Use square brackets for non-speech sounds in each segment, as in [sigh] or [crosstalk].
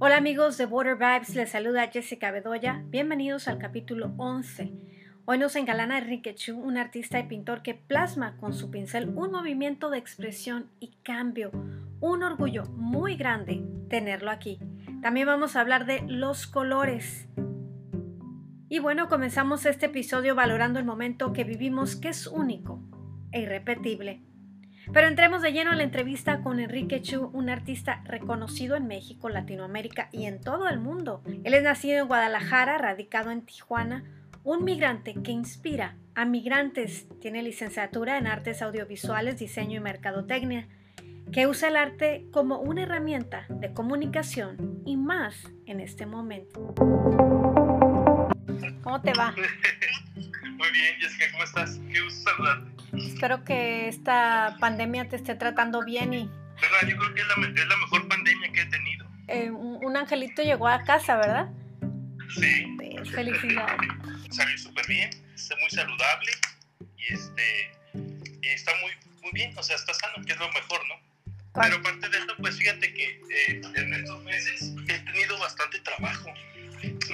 Hola amigos de Water Vibes, les saluda Jessica Bedoya. Bienvenidos al capítulo 11. Hoy nos engalana Enrique Chu, un artista y pintor que plasma con su pincel un movimiento de expresión y cambio. Un orgullo muy grande tenerlo aquí. También vamos a hablar de los colores. Y bueno, comenzamos este episodio valorando el momento que vivimos que es único e irrepetible. Pero entremos de lleno a la entrevista con Enrique Chu, un artista reconocido en México, Latinoamérica y en todo el mundo. Él es nacido en Guadalajara, radicado en Tijuana, un migrante que inspira a migrantes. Tiene licenciatura en artes audiovisuales, diseño y mercadotecnia, que usa el arte como una herramienta de comunicación y más en este momento. ¿Cómo te va? [laughs] Muy bien, Jessica, ¿cómo estás? Qué gusto saludarte. Espero que esta pandemia te esté tratando bien y... ¿Verdad? Yo creo que es la, es la mejor pandemia que he tenido. Eh, un, un angelito llegó a casa, ¿verdad? Sí. Pues, felicidades. Salió súper bien, está muy saludable y, este, y está muy, muy bien, o sea, está sano, que es lo mejor, ¿no? Pero aparte de eso, pues fíjate que eh, en estos meses he tenido bastante trabajo,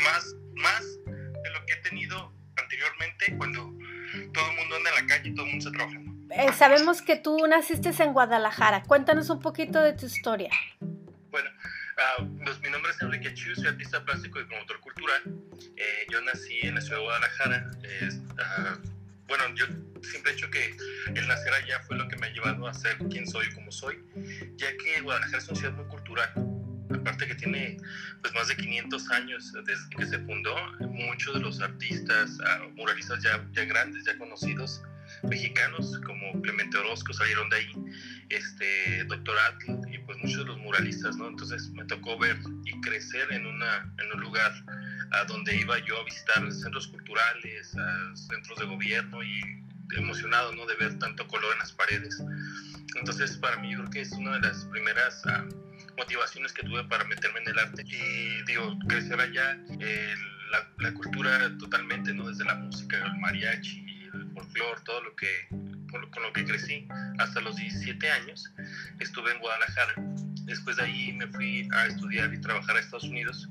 más, más de lo que he tenido anteriormente cuando todo el mundo anda en la calle y todo el mundo está trabajando. Eh, sabemos que tú naciste en Guadalajara. Cuéntanos un poquito de tu historia. Bueno, ah, pues, mi nombre es Enrique Chu, soy artista plástico y promotor cultural. Eh, yo nací en la ciudad de Guadalajara. Es, ah, bueno, yo siempre he dicho que el nacer allá fue lo que me ha llevado a ser quien soy como soy, ya que Guadalajara es una ciudad muy cultural. Aparte que tiene pues más de 500 años desde que se fundó, muchos de los artistas, ah, muralistas ya, ya grandes, ya conocidos, mexicanos como Clemente Orozco salieron de ahí, este, Doctor Atl y pues muchos de los muralistas, ¿no? Entonces me tocó ver y crecer en, una, en un lugar a donde iba yo a visitar centros culturales, centros de gobierno y emocionado, ¿no? De ver tanto color en las paredes. Entonces para mí yo creo que es una de las primeras... ah, motivaciones que tuve para meterme en el arte y digo, crecer allá, la, cultura totalmente, ¿no? Desde la música, el mariachi, el folclore, todo lo que, con lo, con lo que crecí hasta los 17 años, estuve en Guadalajara. Después de ahí me fui a estudiar y trabajar a Estados Unidos.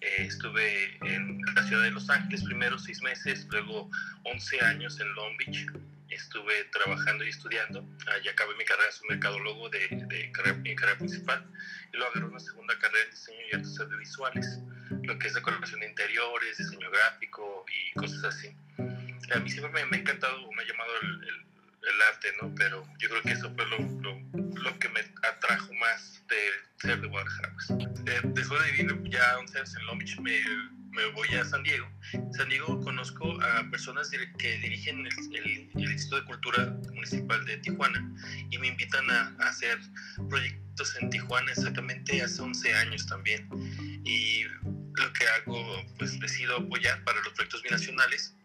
Eh, estuve en la ciudad de Los Ángeles primero seis meses, luego 11 años en Long Beach estuve trabajando y estudiando. Allí acabé mi carrera como mercadólogo de, de carrera, mi carrera principal y luego agarré una segunda carrera en diseño y artes audiovisuales, lo que es decoración de interiores, diseño gráfico y cosas así. A mí siempre me, me ha encantado, me ha llamado el, el, el, arte, ¿no? Pero yo creo que eso fue lo, lo, lo que me atrajo más de ser de Guadalajara. Pues. Eh, después de vivir ya 11 años en Long Beach, me me voy a San Diego. San Diego conozco a personas que dirigen el, el, el, Instituto de Cultura Municipal de Tijuana y me invitan a, a, hacer proyectos en Tijuana exactamente hace 11 años también. Y lo que hago, pues decido apoyar para los proyectos binacionales.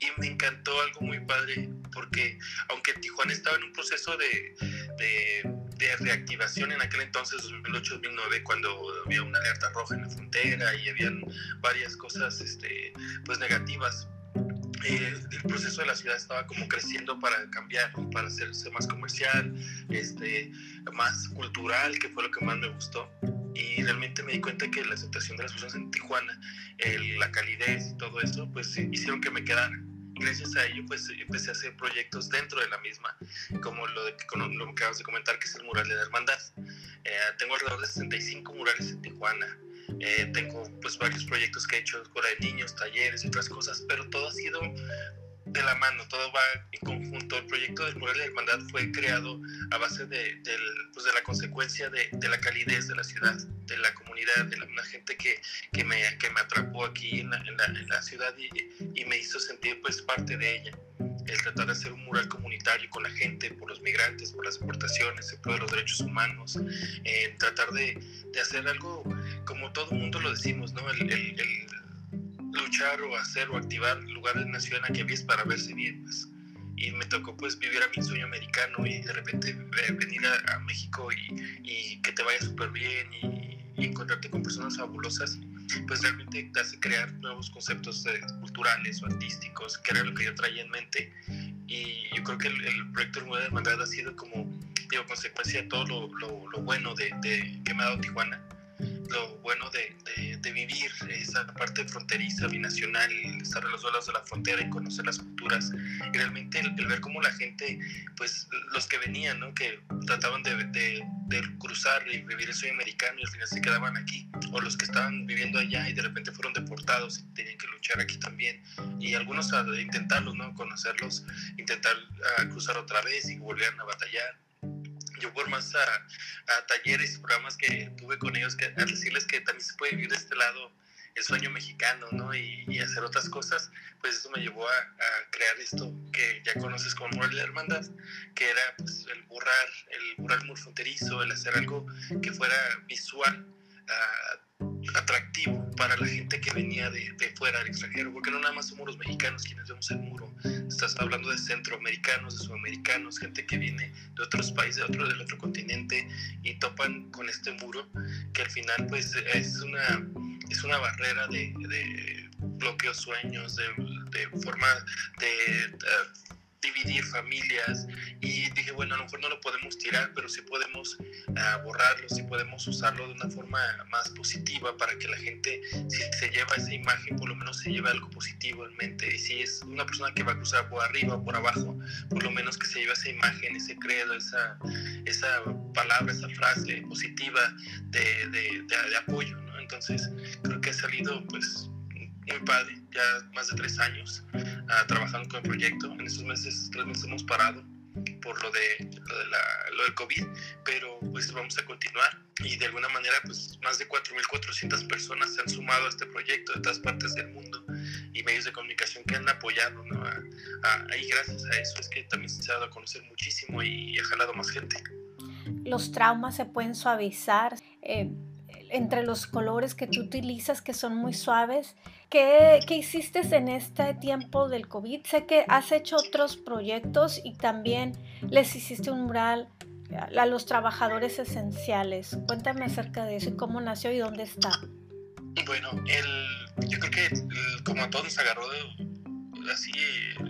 Y me encantó algo muy padre porque aunque Tijuana estaba en un proceso de, de reactivación en aquel entonces, 2008-2009, cuando había una alerta roja en la frontera y habían varias cosas este, pues negativas. Eh, el proceso de la ciudad estaba como creciendo para cambiar, para hacerse más comercial, este, más cultural, que fue lo que más me gustó. Y realmente me di cuenta que la aceptación de las personas en Tijuana, el, la calidez y todo eso, pues hicieron que me quedara gracias a ello pues empecé a hacer proyectos dentro de la misma, como lo, de, lo que acabas de comentar, que es el mural de la hermandad. Eh, tengo alrededor de 65 murales en Tijuana. Eh, tengo pues varios proyectos que he hecho, escuela de niños, talleres y otras cosas, pero todo ha sido de la mano, todo va en conjunto. El proyecto del mural de hermandad fue creado a base de, de, pues de la consecuencia de, de, la calidez de la ciudad, de la comunidad, de la, gente que, que, me, que me atrapó aquí en la, en la, ciudad y, y, me hizo sentir pues parte de ella. El tratar de hacer un mural comunitario con la gente, por los migrantes, por las exportaciones, el pro de los derechos humanos, eh, tratar de, hacer algo como todo mundo lo decimos, ¿no? el, el luchar o hacer o activar lugares en la ciudad en la que vives para verse bien, pues. Y me tocó pues vivir a mi sueño americano y de repente eh, venir a, a, México y, y, que te vaya súper bien y, y, encontrarte con personas fabulosas, pues realmente te hace crear nuevos conceptos eh, culturales o artísticos, que era lo que yo traía en mente. Y yo creo que el, el proyecto Nueva de Hermandad ha sido como, digo, consecuencia de todo lo, lo, lo bueno de, de, que me ha dado Tijuana lo bueno de, de, vivir esa parte fronteriza, binacional, estar a los lados de la frontera y conocer las culturas. Y realmente el, ver cómo la gente, pues los que venían, ¿no? que trataban de, de, cruzar y vivir el sueño americano y al final se quedaban aquí, o los que estaban viviendo allá y de repente fueron deportados y tenían que luchar aquí también. Y algunos a intentarlos, ¿no? conocerlos, intentar a cruzar otra vez y volvieran a batallar yo por más a, talleres y programas que tuve con ellos, que, a decirles que también se puede vivir de este lado el sueño mexicano, ¿no? Y, hacer otras cosas, pues eso me llevó a, crear esto que ya conoces como Mural de Hermandad, que era pues, el borrar, el mural muy fronterizo, el hacer algo que fuera visual, uh, atractivo para la gente que venía de, de, fuera, del extranjero, porque no nada más somos los mexicanos quienes vemos el muro, estás hablando de centroamericanos, de sudamericanos, gente que viene de otros países, de otro, del otro continente y topan con este muro, que al final pues es una, es una barrera de, de bloqueo sueños, de, de forma de... Uh, dividir familias y dije, bueno, a lo mejor no lo podemos tirar, pero sí podemos ah, borrarlo, sí podemos usarlo de una forma más positiva para que la gente, si se lleva esa imagen, por lo menos se lleve algo positivo en mente. Y si es una persona que va a cruzar por arriba o por abajo, por lo menos que se lleve esa imagen, ese credo, esa, esa palabra, esa frase positiva de, de, de, apoyo, ¿no? Entonces, creo que ha salido, pues, muy padre, ya más de tres años uh, trabajando con el proyecto. En estos meses, tres meses hemos parado por lo de, lo, de la, lo del COVID, pero pues vamos a continuar y de alguna manera pues más de 4.400 personas se han sumado a este proyecto de todas partes del mundo y medios de comunicación que han apoyado, ¿no? y gracias a eso es que también se ha dado a conocer muchísimo y, ha jalado más gente. Los traumas se pueden suavizar. Eh, entre los colores que tú utilizas que son muy suaves. ¿Qué, ¿Qué, hiciste en este tiempo del COVID? Sé que has hecho otros proyectos y también les hiciste un mural a los trabajadores esenciales. Cuéntame acerca de eso y cómo nació y dónde está. Bueno, el, yo creo que como a todos nos agarró así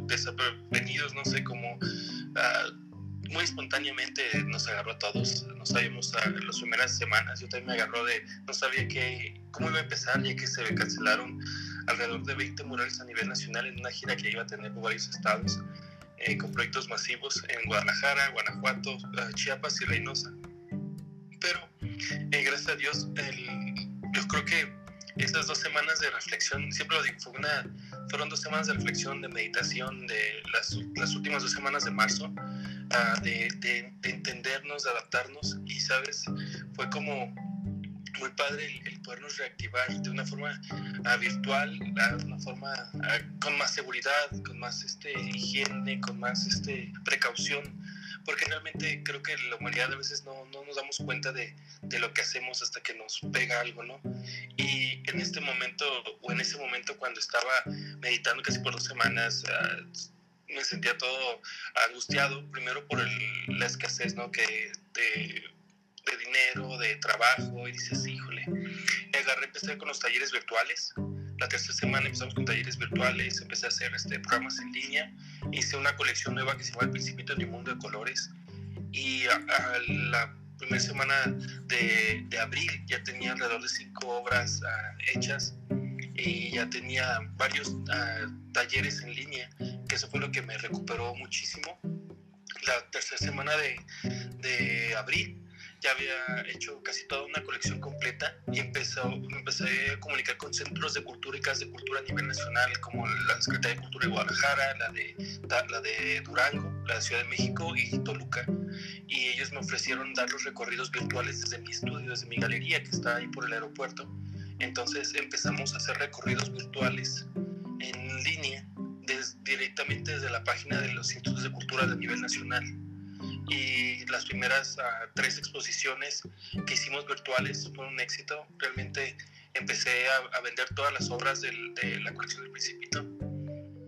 desprevenidos, no sé, como... Uh, muy espontáneamente nos agarró a todos, no sabíamos las primeras semanas, yo también me agarró de, no sabía que, cómo iba a empezar, ya que se cancelaron alrededor de 20 murales a nivel nacional en una gira que iba a tener por varios estados, eh, con proyectos masivos en Guadalajara, Guanajuato, eh, Chiapas y Reynosa. Pero, eh, gracias a Dios, yo creo que estas dos semanas de reflexión, siempre lo digo, fue una, fueron dos semanas de reflexión, de meditación, de las, las últimas dos semanas de marzo, de, de, entendernos, de adaptarnos y, ¿sabes? Fue como muy padre el, podernos reactivar de una forma uh, virtual, de una forma uh, con más seguridad, con más este, higiene, con más este, precaución, porque realmente creo que la humanidad a veces no, no nos damos cuenta de, de, lo que hacemos hasta que nos pega algo, ¿no? Y en este momento, o en ese momento cuando estaba meditando casi por dos semanas, uh, me sentía todo angustiado, primero por el, la escasez, ¿no? Que de, de, dinero, de trabajo, y dices, híjole, me agarré, empecé con los talleres virtuales. La tercera semana empezamos con talleres virtuales, empecé a hacer este, programas en línea, hice una colección nueva que se llama El Principito en mi Mundo de Colores, y a, la primera semana de, de, abril ya tenía alrededor de cinco obras uh, hechas y ya tenía varios uh, talleres en línea eso fue lo que me recuperó muchísimo. La tercera semana de, de abril ya había hecho casi toda una colección completa y empezó, empecé a comunicar con centros de cultura y casas de cultura a nivel nacional, como la Secretaría de Cultura de Guadalajara, la de, la de Durango, la de Ciudad de México y Toluca. Y ellos me ofrecieron dar los recorridos virtuales desde mi estudio, desde mi galería que está ahí por el aeropuerto. Entonces empezamos a hacer recorridos virtuales en línea directamente desde la página de los institutos de cultura de nivel nacional. Y las primeras ah, tres exposiciones que hicimos virtuales fueron un éxito. Realmente empecé a, vender todas las obras de la colección del Principito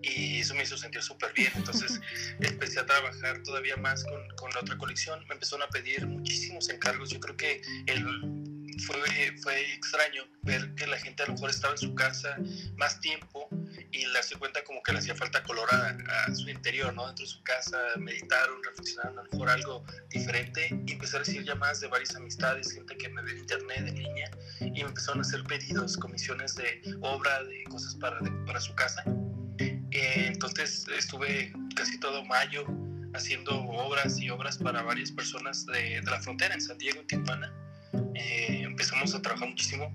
y eso me hizo sentir súper bien. Entonces [laughs] empecé a trabajar todavía más con, con, la otra colección. Me empezaron a pedir muchísimos encargos. Yo creo que el, fue, fue extraño ver que la gente a lo mejor estaba en su casa más tiempo y le hace cuenta como que le hacía falta color a, su interior, ¿no? Dentro de su casa, meditaron, reflexionaron a lo mejor algo diferente y empecé a recibir llamadas de varias amistades, gente que me ve en internet, en línea, y me empezaron a hacer pedidos, comisiones de obra, de cosas para, para su casa. Eh, entonces estuve casi todo mayo haciendo obras y obras para varias personas de, la frontera, en San Diego, en Tijuana. Eh, empezamos a trabajar muchísimo.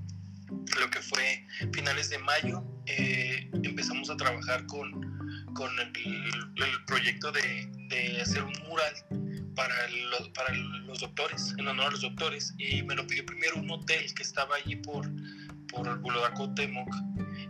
Lo que fue finales de mayo, eh, empezamos a trabajar con, con el, proyecto de, de, hacer un mural para los, para los doctores, en honor a los doctores, y me lo pidió primero un hotel que estaba allí por, por el Boulevard Cotemoc.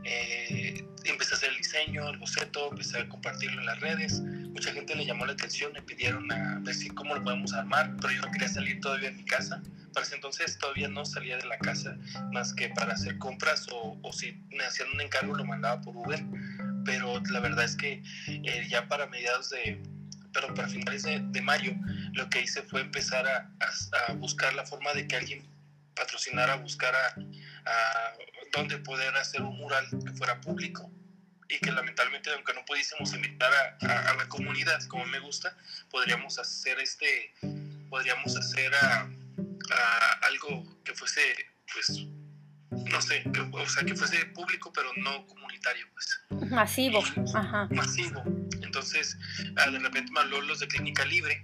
Eh, empecé a hacer el diseño, el boceto, empecé a compartirlo en las redes. Mucha gente le llamó la atención, me pidieron a decir cómo lo podemos armar, pero yo no quería salir todavía de mi casa para ese entonces todavía no salía de la casa más que para hacer compras o, o si me hacían un encargo lo mandaba por Uber. Pero la verdad es que eh, ya para mediados de, pero para finales de, de, mayo, lo que hice fue empezar a, a, buscar la forma de que alguien patrocinara, buscara a, dónde poder hacer un mural que fuera público. Y que lamentablemente aunque no pudiésemos invitar a, a, la comunidad como me gusta, podríamos hacer este, podríamos hacer a algo que fuese, pues, no sé, o sea, que fuese público, pero no comunitario, pues. Masivo, ajá. Masivo. Entonces, ah, de repente me habló los de Clínica Libre,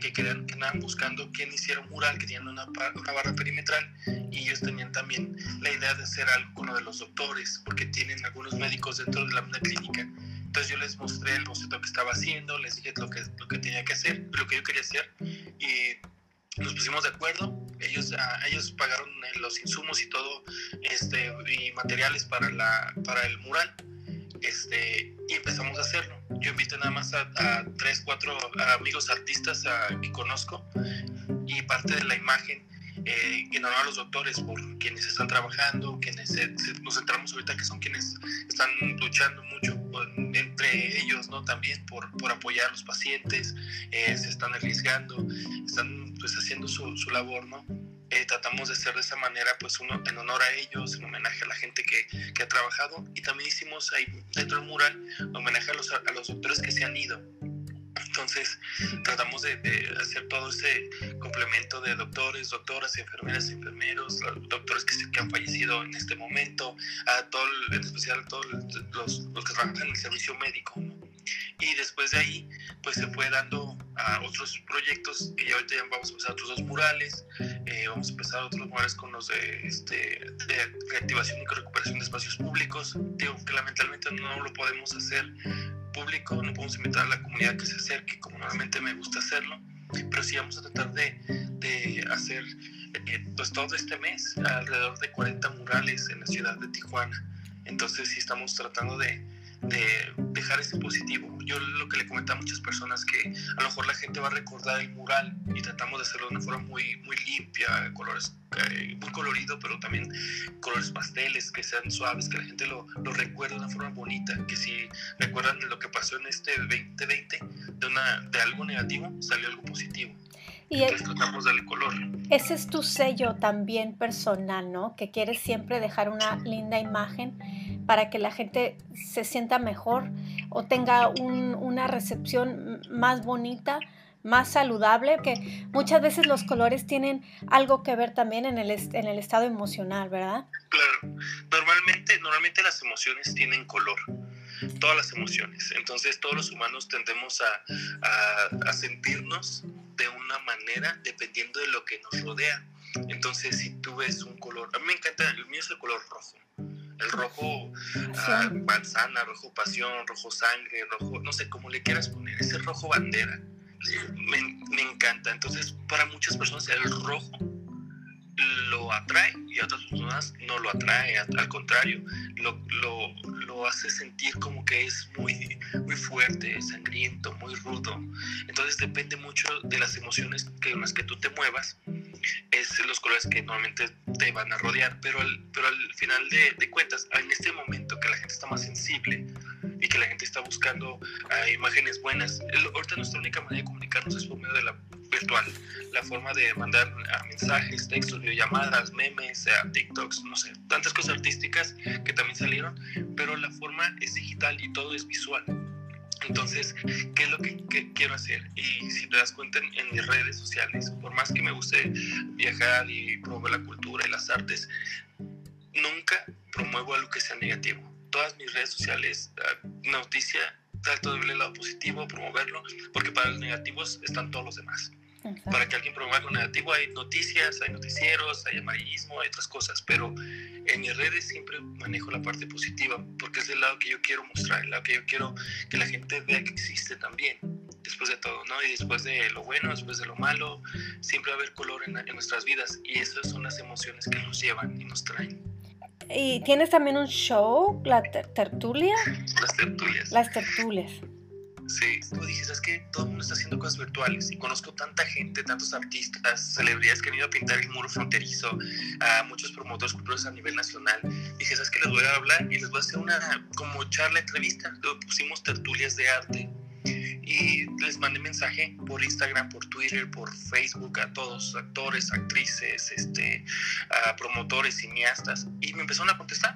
que, querían, que andaban buscando quién hiciera un mural, que tenían una, una, barra perimetral, y ellos tenían también la idea de hacer algo con lo de los doctores, porque tienen algunos médicos dentro de la misma clínica. Entonces yo les mostré el boceto que estaba haciendo, les dije lo que, lo que tenía que hacer, lo que yo quería hacer, y nos pusimos de acuerdo, ellos, ah, ellos pagaron eh, los insumos y todo, este, y materiales para, la, para el mural, este, y empezamos a hacerlo. Yo invité nada más a, a tres, cuatro amigos artistas a, que conozco, y parte de la imagen eh, honor a los doctores por quienes están trabajando, quienes nos centramos ahorita que son quienes están luchando mucho entre ellos, ¿no? También por, por apoyar a los pacientes, eh, se están arriesgando, están pues haciendo su, su labor, ¿no? Eh, tratamos de hacer de esa manera, pues uno en honor a ellos, en homenaje a la gente que, que ha trabajado y también hicimos ahí dentro del mural homenaje a los, doctores que se han ido, entonces, tratamos de, hacer todo ese complemento de doctores, doctoras, enfermeras, enfermeros, doctores que, que han fallecido en este momento, a todo, en especial a todos los, los que trabajan en el servicio médico. Y después de ahí, pues se fue dando a otros proyectos, que ya ahorita ya vamos a empezar otros dos murales, eh, vamos a empezar otros murales con los de, este, de reactivación y recuperación de espacios públicos. Digo que lamentablemente no lo podemos hacer público, no podemos invitar a la comunidad que se acerque como normalmente me gusta hacerlo, pero sí vamos a tratar de, de hacer eh, pues todo este mes alrededor de 40 murales en la ciudad de Tijuana. Entonces sí estamos tratando de, de dejar ese positivo. Yo lo que le comenté a muchas personas que a lo mejor la gente va a recordar el mural y tratamos de hacerlo de una forma muy, muy limpia, colores eh, muy colorido, pero también colores pasteles que sean suaves, que la gente lo, lo recuerde de una forma bonita, que si recuerdan lo que pasó en este 2020, de, una, de algo negativo salió algo positivo. Y Entonces tratamos de darle color. Ese es tu sello también personal, ¿no? Que quieres siempre dejar una linda imagen para que la gente se sienta mejor o tenga una recepción más bonita, más saludable, que muchas veces los colores tienen algo que ver también en el, en el estado emocional, ¿verdad? Claro, normalmente, normalmente las emociones tienen color todas las emociones. Entonces todos los humanos tendemos a, a, sentirnos de una manera dependiendo de lo que nos rodea. Entonces si tú ves un color, a mí me encanta, el mío es el color rojo el rojo ah, manzana, rojo pasión, rojo sangre, rojo, no sé, cómo le quieras poner, ese rojo bandera. Me, me, encanta. Entonces, para muchas personas el rojo lo atrae y a otras personas no lo atrae, al contrario, lo, lo, lo, hace sentir como que es muy, muy fuerte, sangriento, muy rudo. Entonces depende mucho de las emociones que, en las que tú te muevas, es los colores que normalmente te van a rodear, pero al, pero al final de, cuentas, en este momento que la gente está más sensible, y que la gente está buscando imágenes buenas. El, ahorita nuestra única manera de comunicarnos es por medio de la virtual, la forma de mandar ah, mensajes, textos, videollamadas, memes, TikToks, no sé, tantas cosas artísticas que también salieron, pero la forma es digital y todo es visual. Entonces, ¿qué es lo que, quiero hacer? Y si te das cuenta en, mis redes sociales, por más que me guste viajar y promover la cultura y las artes, nunca promuevo algo que sea negativo. Todas mis redes sociales, ah, noticia, trato de ver el lado positivo, promoverlo, porque para los negativos están todos los demás. Para que alguien promueva algo negativo hay noticias, hay noticieros, hay amarillismo, hay otras cosas, pero en mis redes siempre manejo la parte positiva, porque es el lado que yo quiero mostrar, el lado que yo quiero que la gente vea que existe también, después de todo, ¿no? Y después de lo bueno, después de lo malo, siempre va a haber color en, en nuestras vidas, y esas son las emociones que nos llevan y nos traen. ¿Y tienes también un show, la tertulia? Las tertulias. Las tertulias. Sí, tú dices, es que todo el mundo está haciendo cosas virtuales y conozco tanta gente, tantos artistas, celebridades que han ido a pintar el muro fronterizo, a muchos promotores culturales a nivel nacional. Dije, ¿sabes que Les voy a hablar y les voy a hacer una como charla, entrevista. Luego pusimos tertulias de arte y les mandé mensaje por Instagram, por Twitter, por Facebook a todos, actores, actrices, este, a promotores, cineastas y me empezaron a contestar.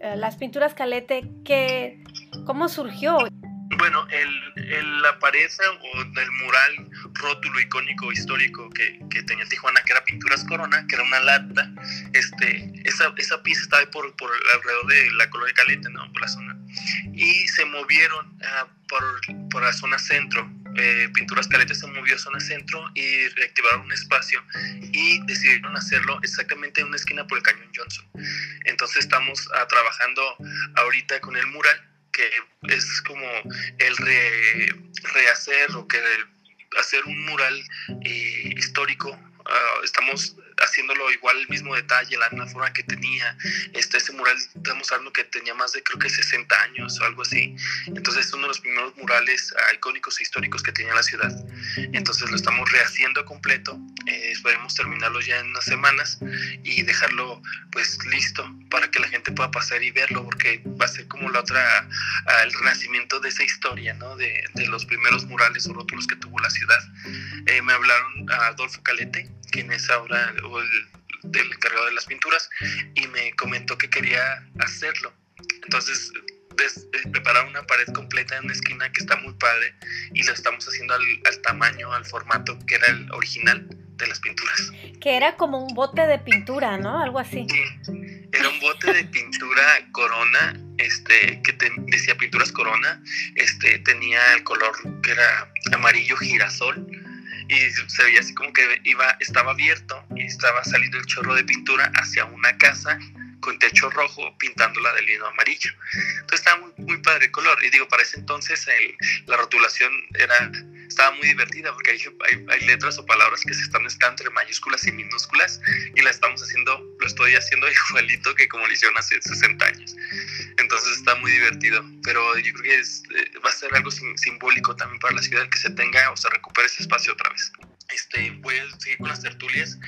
Eh, las pinturas Calete, ¿qué, ¿cómo surgió? Bueno, el, la pared o el mural rótulo icónico histórico que, que, tenía Tijuana, que era Pinturas Corona, que era una lata, este, esa, esa pieza estaba por, por alrededor de la colonia Calete, ¿no? Por la zona. Y se movieron uh, por, por, la zona centro. Eh, Pinturas Calete se movió a zona centro y reactivaron un espacio y decidieron hacerlo exactamente en una esquina por el Cañón Johnson. Entonces estamos uh, trabajando ahorita con el mural que es como el rehacer o que hacer un mural eh, histórico. Ah, estamos haciéndolo igual el mismo detalle, la misma forma que tenía. Este, ese mural estamos hablando que tenía más de creo que 60 años o algo así. Entonces es uno de los primeros murales ah, icónicos e históricos que tenía la ciudad. Entonces lo estamos rehaciendo completo. Eh, esperemos terminarlo ya en unas semanas y dejarlo pues listo para que la gente pueda pasar y verlo porque va a ser como la otra, ah, el renacimiento de esa historia, ¿no? De, los primeros murales o rótulos que tuvo la ciudad. Eh, me hablaron a Adolfo Calete, quien es ahora el, del encargado de las pinturas, y me comentó que quería hacerlo. Entonces, eh, preparar una pared completa en una esquina que está muy padre y lo estamos haciendo al, tamaño, al formato que era el original de las pinturas. Que era como un bote de pintura, ¿no? Algo así. Sí, era un bote de pintura corona, este, que decía pinturas corona, este, tenía el color que era amarillo girasol y se veía así como que iba, estaba abierto y estaba saliendo el chorro de pintura hacia una casa con techo rojo pintándola de lino amarillo. Entonces estaba muy, padre el color. Y digo, para ese entonces el, la rotulación era, estaba muy divertida porque hay, hay, letras o palabras que se están mezclando entre mayúsculas y minúsculas y la estamos haciendo, lo estoy haciendo [laughs] igualito que como lo hicieron hace 60 años. Entonces está muy divertido. Pero yo creo que eh, va a ser algo simbólico también para la ciudad que se tenga o se recupere ese espacio otra vez. Este, voy a seguir con las tertulias.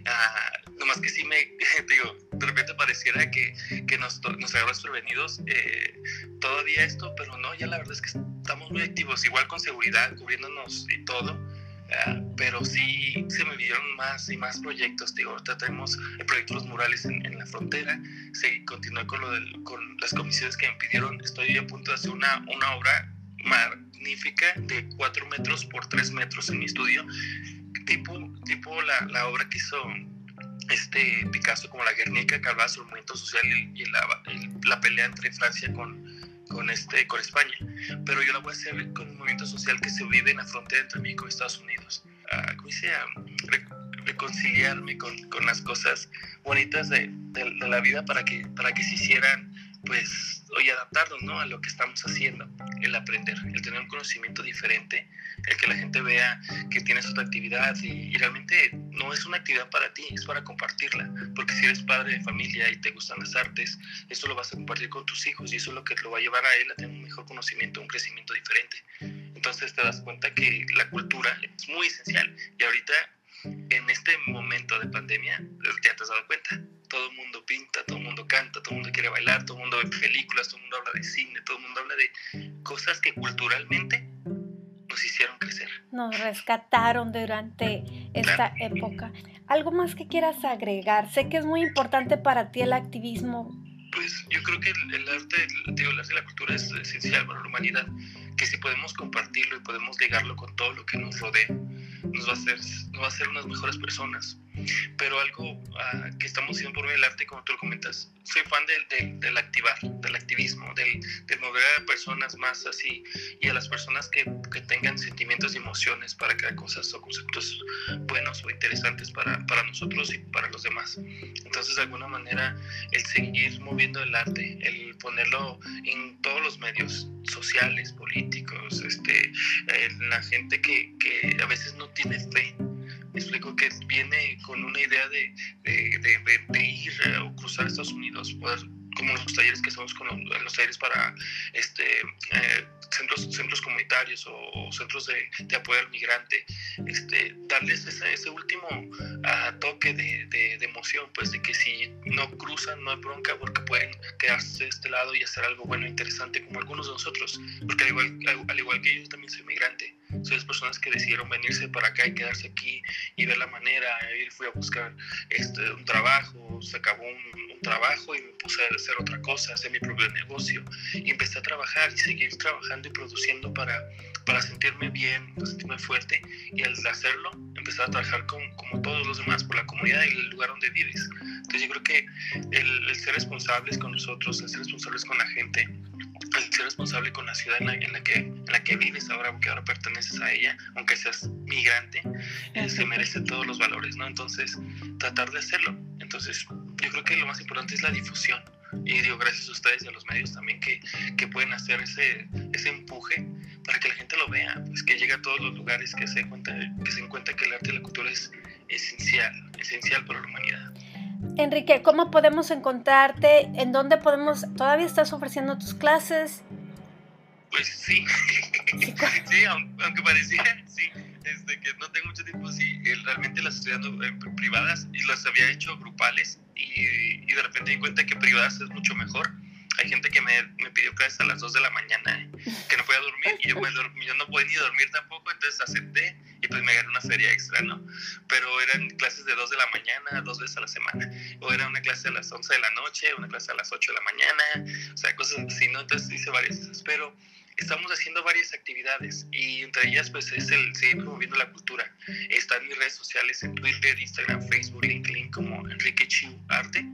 Uh, nomás que sí me, [laughs] digo, de repente pareciera que, que nos, nos agarró desprevenidos eh, todavía esto, pero no, ya la verdad es que estamos muy activos, igual con seguridad, cubriéndonos y todo. Uh, pero sí se me vieron más y más proyectos. Digo, ahorita tenemos el proyecto Los Murales en, en la frontera. Se continúa con, lo del, con las comisiones que me pidieron. Estoy a punto de hacer una, una obra magnífica de 4 metros por 3 metros en mi estudio, tipo, tipo la, la obra que hizo este Picasso como la Guernica que hablaba sobre el movimiento social y, la, la, pelea entre Francia con, con, este, con España. Pero yo la voy a hacer con un movimiento social que se vive en la frontera entre México y Estados Unidos. Uh, ¿Cómo dice? reconciliarme con, con, las cosas bonitas de, de, de, la vida para que, para que se hicieran pues hoy adaptarnos ¿no? a lo que estamos haciendo, el aprender, el tener un conocimiento diferente, el que la gente vea que tienes otra actividad y, realmente no es una actividad para ti, es para compartirla, porque si eres padre de familia y te gustan las artes, eso lo vas a compartir con tus hijos y eso es lo que lo va a llevar a él a tener un mejor conocimiento, un crecimiento diferente. Entonces te das cuenta que la cultura es muy esencial y ahorita en este momento de pandemia ya te has dado cuenta todo el mundo pinta, todo el mundo canta, todo el mundo quiere bailar, todo el mundo ve películas, todo el mundo habla de cine, todo el mundo habla de cosas que culturalmente nos hicieron crecer. Nos rescataron durante esta época. ¿Algo más que quieras agregar? Sé que es muy importante para ti el activismo. Pues yo creo que el, arte, el, el arte y la cultura es esencial para la humanidad, que si podemos compartirlo y podemos ligarlo con todo lo que nos rodea, nos va a hacer, nos va a hacer unas mejores personas pero algo uh, que estamos haciendo por del arte, como tú lo comentas, soy fan del, del, del activar, del activismo, del, del, mover a personas más así y a las personas que, que, tengan sentimientos y emociones para crear cosas o conceptos buenos o interesantes para, para nosotros y para los demás. Entonces, de alguna manera, el seguir moviendo el arte, el ponerlo en todos los medios sociales, políticos, este, la gente que, que a veces no tiene fe explico que viene con una idea de, de, ir o cruzar Estados Unidos, poder como los talleres que hacemos con los, talleres para este, eh, centros, centros comunitarios o, centros de, apoyo al migrante, este, darles ese, ese último uh, toque de, emoción, pues de que si no cruzan no hay bronca porque pueden quedarse de este lado y hacer algo bueno e interesante como algunos de nosotros, porque al igual, al, al igual que yo también soy migrante, soy personas que decidieron venirse para acá y quedarse aquí y ver la manera, ir fui a buscar este, un trabajo, se acabó un, un trabajo y me puse a hacer otra cosa, hacer mi propio negocio y empecé a trabajar y seguir trabajando y produciendo para, para sentirme bien, para sentirme fuerte y al hacerlo empezar a trabajar con, como todos los demás por la comunidad y el lugar donde vives. Entonces yo creo que el, el ser responsables con nosotros, el ser responsables con la gente, el ser responsable con la ciudad en la, en la, que, en la que vives ahora, porque ahora perteneces a ella, aunque seas migrante, eh, se merece todos los valores, ¿no? Entonces, tratar de hacerlo. Entonces, yo creo que lo más importante es la difusión. Y digo, gracias a ustedes y a los medios también que, que pueden hacer ese, ese empuje para que la gente lo vea, pues que llegue a todos los lugares, que se, cuenta, que se encuentre que el arte y la cultura es esencial, esencial para la humanidad. Enrique, ¿cómo podemos encontrarte? ¿En dónde podemos? ¿Todavía estás ofreciendo tus clases? Pues sí, sí, [laughs] aunque pareciera, sí, desde que no tengo mucho tiempo, sí, realmente las estoy dando en privadas y las había hecho grupales y, y de repente di cuenta que privadas es mucho mejor hay gente que me, me, pidió clases a las 2 de la mañana, ¿eh? que no podía dormir, y yo, pues, [laughs] yo, no podía ni dormir tampoco, entonces acepté y pues me gané una feria extra, ¿no? Pero eran clases de 2 de la mañana, dos veces a la semana, o era una clase a las 11 de la noche, una clase a las 8 de la mañana, o sea, cosas así, ¿no? Entonces hice varias cosas, pero estamos haciendo varias actividades y entre ellas pues es el seguir promoviendo la cultura. Está en mis redes sociales, en Twitter, Instagram, Facebook, LinkedIn como Enrique Chiu Arte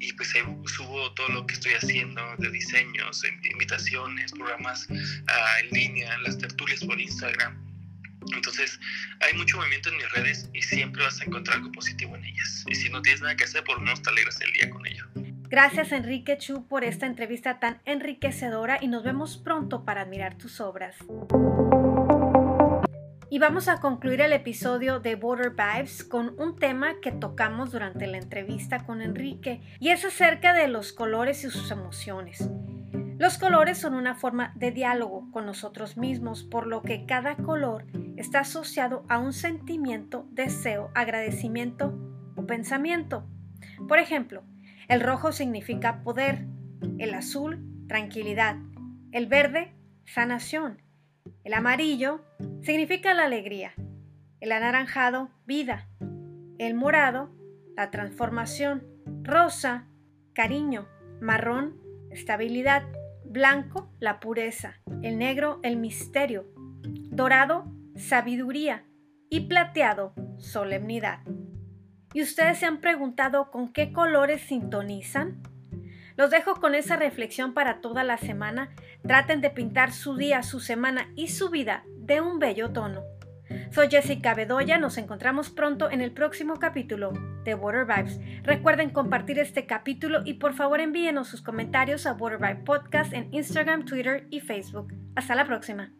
y pues ahí subo todo lo que estoy haciendo de diseños, invitaciones, programas uh, en línea, las tertulias por Instagram. Entonces, hay mucho movimiento en mis redes y siempre vas a encontrar algo positivo en ellas. Y si no tienes nada que hacer, por lo menos te alegras el día con ello. Gracias Enrique Chu por esta entrevista tan enriquecedora y nos vemos pronto para admirar tus obras. Y vamos a concluir el episodio de Border Vibes con un tema que tocamos durante la entrevista con Enrique y es acerca de los colores y sus emociones. Los colores son una forma de diálogo con nosotros mismos, por lo que cada color está asociado a un sentimiento, deseo, agradecimiento o pensamiento. Por ejemplo, el rojo significa poder, el azul, tranquilidad, el verde, sanación, el amarillo significa la alegría, el anaranjado, vida, el morado, la transformación, rosa, cariño, marrón, estabilidad, blanco, la pureza, el negro, el misterio, dorado, sabiduría y plateado, solemnidad. ¿Y ustedes se han preguntado con qué colores sintonizan? Los dejo con esa reflexión para toda la semana. Traten de pintar su día, su semana y su vida de un bello tono. Soy Jessica Bedoya, nos encontramos pronto en el próximo capítulo de Water Vibes. Recuerden compartir este capítulo y por favor envíenos sus comentarios a Water Vibe Podcast en Instagram, Twitter y Facebook. Hasta la próxima.